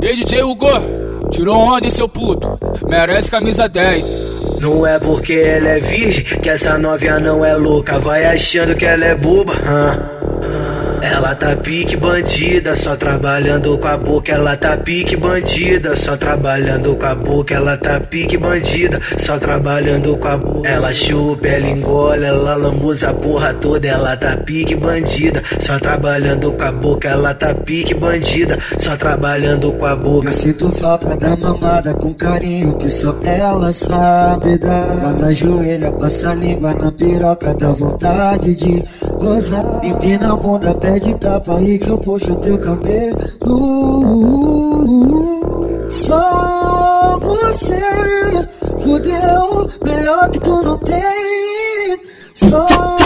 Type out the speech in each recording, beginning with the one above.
DJ Hugo, tirou onda em seu puto, merece camisa 10. Não é porque ela é virgem que essa novinha não é louca, vai achando que ela é boba. Ela tá pique bandida, só trabalhando com a boca. Ela tá pique bandida, só trabalhando com a boca. Ela tá pique bandida, só trabalhando com a boca. Ela chupa, ela engole, ela lambuza a porra toda. Ela tá pique bandida, só trabalhando com a boca. Ela tá pique bandida, só trabalhando com a boca. Eu sinto falta da mamada com carinho que só ela sabe dar. Quando ajoelha, passa a língua na piroca, dá vontade de gozar. Empina a bunda, pede tapa aí que eu puxo teu cabelo. Só você fudeu, melhor que tu não tem. Só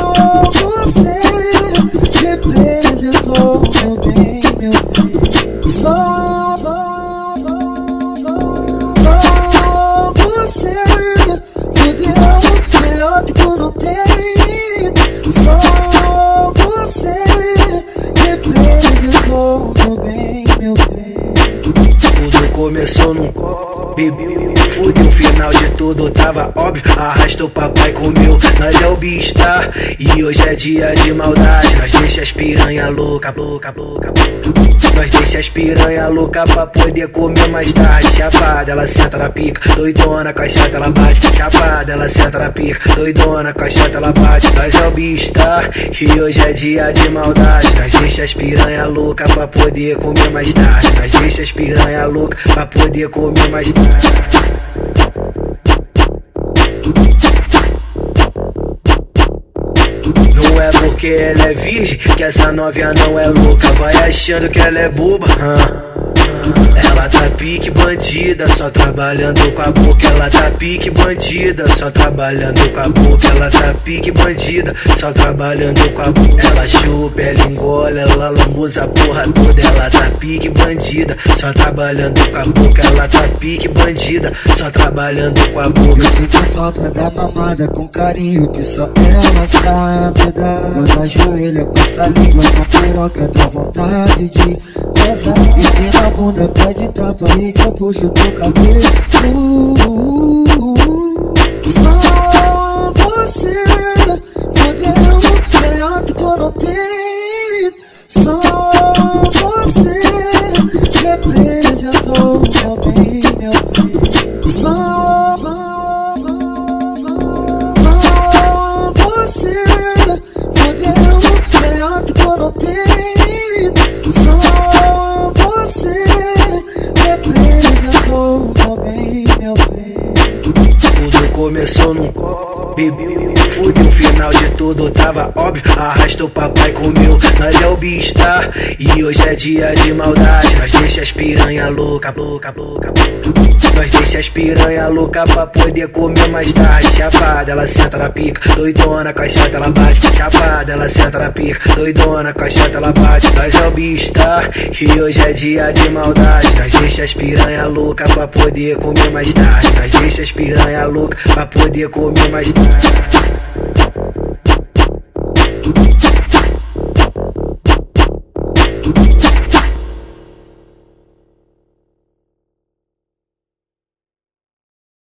começou num Fudeu o final de tudo, tava óbvio. Arrasta o papai comeu, nós é o bista. E hoje é dia de maldade. Nós deixa as piranha louca, louca, louca. Nós deixa as piranha louca pra poder comer mais tarde. Chapada, ela senta na pica. Doidona, com a chata ela bate. Chapada, ela senta na pica. Doidona, com a chata ela bate. Nós é o bista. E hoje é dia de maldade. Nós deixa as piranha louca pra poder comer mais tarde. Nós deixa as piranha louca pra poder comer mais tarde. Não é porque ela é virgem que essa novinha não é louca. Vai achando que ela é boba. Ela tá pique bandida, só trabalhando com a boca. Ela tá pique bandida, só trabalhando com a boca. Ela tá pique bandida, só trabalhando com a boca. Ela chupa, ela engole, ela lambuza a porra toda. Ela tá pique bandida, só trabalhando com a boca. Ela tá pique bandida, só trabalhando com a boca. Eu sinto falta da mamada com carinho que só ela sabe dar. Quando ajoelha, passa a língua na piroca, dá vontade de gozar. E na bunda, pede tapa aí que eu puxo teu cabelo. Começou num bebê. Fudeu o final de tudo, tava óbvio. Arrasta o papai comeu, nós é o bista. E hoje é dia de maldade. Nós deixa as piranha louca, louca, louca. Nós deixa as piranha louca pra poder comer mais tarde. Chapada, ela senta na pica. Doidona, com a chata ela bate. Chapada, ela senta na pica. Doidona, com a chata ela bate. Nós é o bista. E hoje é dia de maldade. Nós deixa as piranha louca pra poder comer mais tarde. Nós deixa as piranha louca pra poder comer mais tarde. Beat.